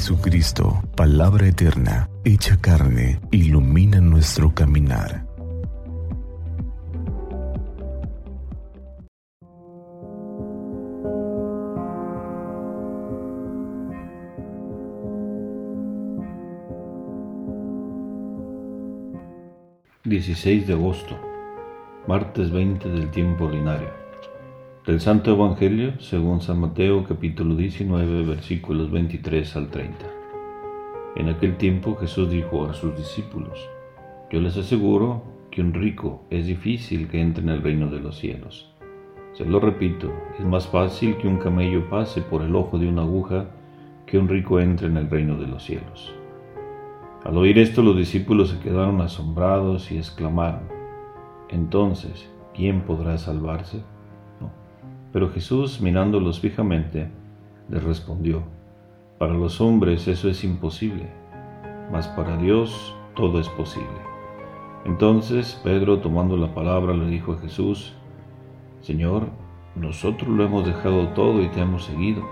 Jesucristo, palabra eterna, hecha carne, ilumina nuestro caminar. ...16 de agosto... ...martes 20 del tiempo ordinario... Del Santo Evangelio, según San Mateo capítulo 19, versículos 23 al 30. En aquel tiempo Jesús dijo a sus discípulos, Yo les aseguro que un rico es difícil que entre en el reino de los cielos. Se lo repito, es más fácil que un camello pase por el ojo de una aguja que un rico entre en el reino de los cielos. Al oír esto los discípulos se quedaron asombrados y exclamaron, Entonces, ¿quién podrá salvarse? Pero Jesús, mirándolos fijamente, les respondió, Para los hombres eso es imposible, mas para Dios todo es posible. Entonces Pedro, tomando la palabra, le dijo a Jesús, Señor, nosotros lo hemos dejado todo y te hemos seguido.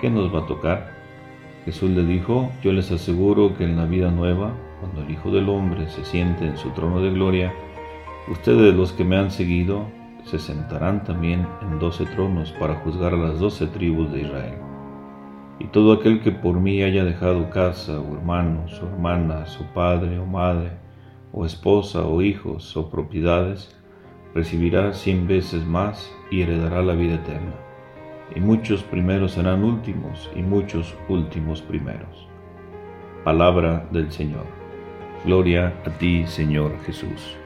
¿Qué nos va a tocar? Jesús le dijo, yo les aseguro que en la vida nueva, cuando el Hijo del Hombre se siente en su trono de gloria, ustedes los que me han seguido se sentarán también en doce tronos para juzgar a las doce tribus de Israel. Y todo aquel que por mí haya dejado casa, o hermanos, o hermanas, o padre, o madre, o esposa, o hijos, o propiedades, recibirá cien veces más y heredará la vida eterna. Y muchos primeros serán últimos, y muchos últimos primeros. Palabra del Señor. Gloria a ti, Señor Jesús.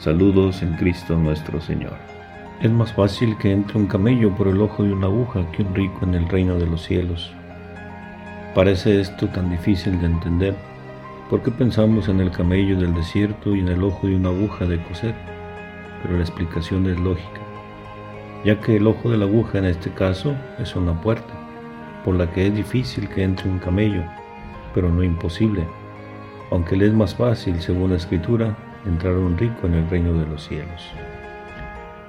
Saludos en Cristo nuestro Señor. Es más fácil que entre un camello por el ojo de una aguja que un rico en el reino de los cielos. Parece esto tan difícil de entender porque pensamos en el camello del desierto y en el ojo de una aguja de coser, pero la explicación es lógica, ya que el ojo de la aguja en este caso es una puerta, por la que es difícil que entre un camello, pero no imposible, aunque le es más fácil, según la escritura, entrar un rico en el reino de los cielos.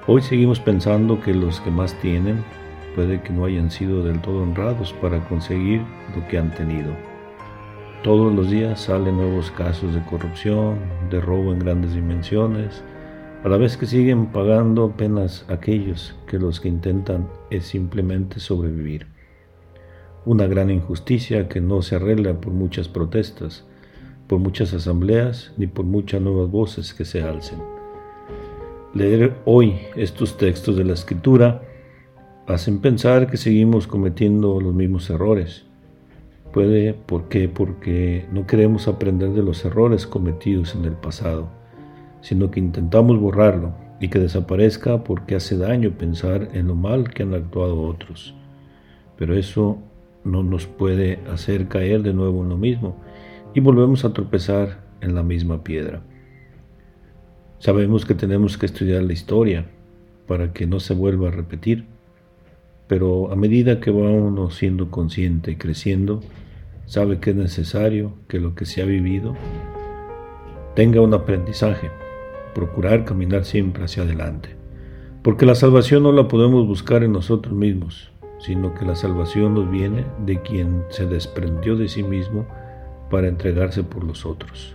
Hoy seguimos pensando que los que más tienen puede que no hayan sido del todo honrados para conseguir lo que han tenido. Todos los días salen nuevos casos de corrupción, de robo en grandes dimensiones, a la vez que siguen pagando apenas aquellos que los que intentan es simplemente sobrevivir. Una gran injusticia que no se arregla por muchas protestas, por muchas asambleas ni por muchas nuevas voces que se alcen. Leer hoy estos textos de la escritura hacen pensar que seguimos cometiendo los mismos errores. Puede, ¿por qué? Porque no queremos aprender de los errores cometidos en el pasado, sino que intentamos borrarlo y que desaparezca porque hace daño pensar en lo mal que han actuado otros. Pero eso no nos puede hacer caer de nuevo en lo mismo y volvemos a tropezar en la misma piedra. Sabemos que tenemos que estudiar la historia para que no se vuelva a repetir, pero a medida que va uno siendo consciente y creciendo, sabe que es necesario que lo que se ha vivido tenga un aprendizaje, procurar caminar siempre hacia adelante, porque la salvación no la podemos buscar en nosotros mismos, sino que la salvación nos viene de quien se desprendió de sí mismo para entregarse por los otros,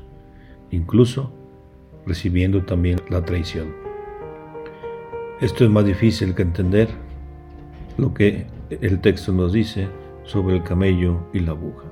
incluso recibiendo también la traición. Esto es más difícil que entender lo que el texto nos dice sobre el camello y la aguja.